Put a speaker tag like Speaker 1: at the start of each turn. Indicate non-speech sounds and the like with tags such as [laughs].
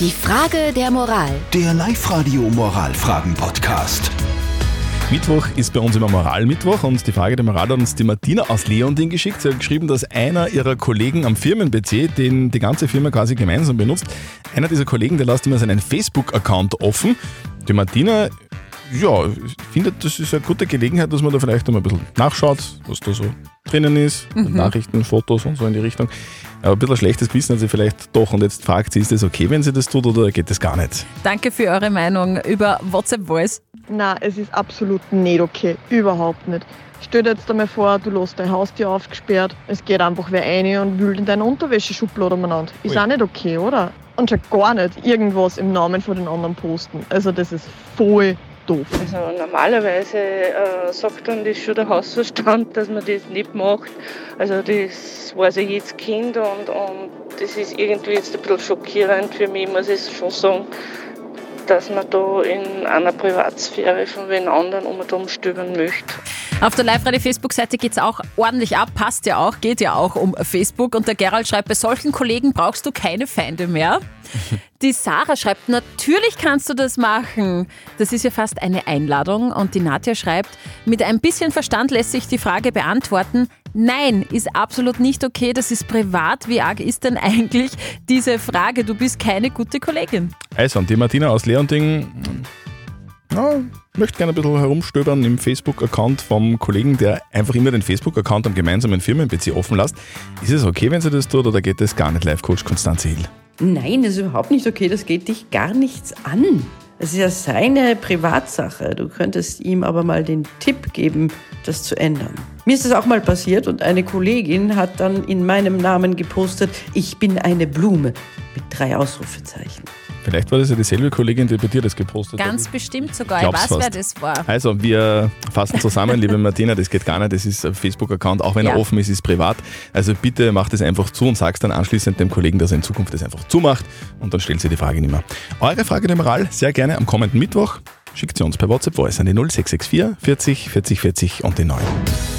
Speaker 1: Die Frage der Moral.
Speaker 2: Der Live-Radio Moralfragen-Podcast.
Speaker 3: Mittwoch ist bei uns immer Moralmittwoch und die Frage der Moral hat uns die Martina aus Leonding geschickt. Sie hat geschrieben, dass einer ihrer Kollegen am Firmen-PC, den die ganze Firma quasi gemeinsam benutzt, einer dieser Kollegen, der lässt immer seinen Facebook-Account offen. Die Martina, ja, findet, das ist eine gute Gelegenheit, dass man da vielleicht einmal ein bisschen nachschaut, was da so drinnen ist, Nachrichten, Fotos und so in die Richtung. Aber ein bisschen schlechtes Wissen hat sie vielleicht doch und jetzt fragt sie, ist das okay, wenn sie das tut oder geht das gar nicht?
Speaker 4: Danke für eure Meinung über WhatsApp Voice.
Speaker 5: Na, es ist absolut nicht okay. Überhaupt nicht. Stell dir jetzt einmal vor, du lässt dein Haustier aufgesperrt, es geht einfach wer rein und wühlt in deine Unterwäscheschublade umeinander. Ist
Speaker 3: Ui.
Speaker 5: auch nicht okay, oder? Und schon gar nicht irgendwas im Namen von den anderen posten. Also das ist voll doof.
Speaker 6: Also normalerweise äh, sagt dann das schon der Hausverstand, dass man das nicht macht. Also das weiß ja jedes Kind und, und das ist irgendwie jetzt ein bisschen schockierend für mich, muss ich schon sagen, dass man da in einer Privatsphäre von wen anderen um und um möchte.
Speaker 4: Auf der Live-Radio-Facebook-Seite geht es auch ordentlich ab, passt ja auch, geht ja auch um Facebook. Und der Gerald schreibt, bei solchen Kollegen brauchst du keine Feinde mehr. [laughs] Die Sarah schreibt, natürlich kannst du das machen. Das ist ja fast eine Einladung. Und die Nadja schreibt, mit ein bisschen Verstand lässt sich die Frage beantworten. Nein, ist absolut nicht okay. Das ist privat. Wie arg ist denn eigentlich diese Frage? Du bist keine gute Kollegin.
Speaker 3: Also, und die Martina aus Leonding ja, möchte gerne ein bisschen herumstöbern im Facebook-Account vom Kollegen, der einfach immer den Facebook-Account am gemeinsamen Firmen-PC offen lässt. Ist es okay, wenn sie das tut oder geht das gar nicht, Live-Coach Konstanze Hill?
Speaker 7: Nein, das ist überhaupt nicht okay. Das geht dich gar nichts an. Es ist ja seine Privatsache. Du könntest ihm aber mal den Tipp geben, das zu ändern. Mir ist das auch mal passiert und eine Kollegin hat dann in meinem Namen gepostet, ich bin eine Blume mit drei Ausrufezeichen.
Speaker 3: Vielleicht war das ja dieselbe Kollegin, die bei dir das gepostet
Speaker 4: Ganz
Speaker 3: hat.
Speaker 4: bestimmt sogar. Ich weiß, wer das war.
Speaker 3: Also, wir fassen zusammen, liebe Martina, das geht gar nicht. Das ist ein Facebook-Account, auch wenn
Speaker 4: Ja.
Speaker 3: er offen ist, ist privat. Also bitte macht es einfach zu und sagst dann anschließend dem Kollegen, dass er in Zukunft das einfach zumacht und dann stellt sie die Frage nicht mehr. Eure Frage der Moral sehr gerne am kommenden Mittwoch. Schickt sie uns per WhatsApp Voice an die 0664 40 40 40 und die 9.